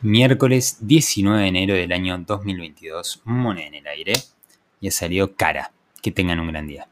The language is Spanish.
Miércoles 19 de enero del año 2022, moneda en el aire, y ha salido cara. Que tengan un gran día.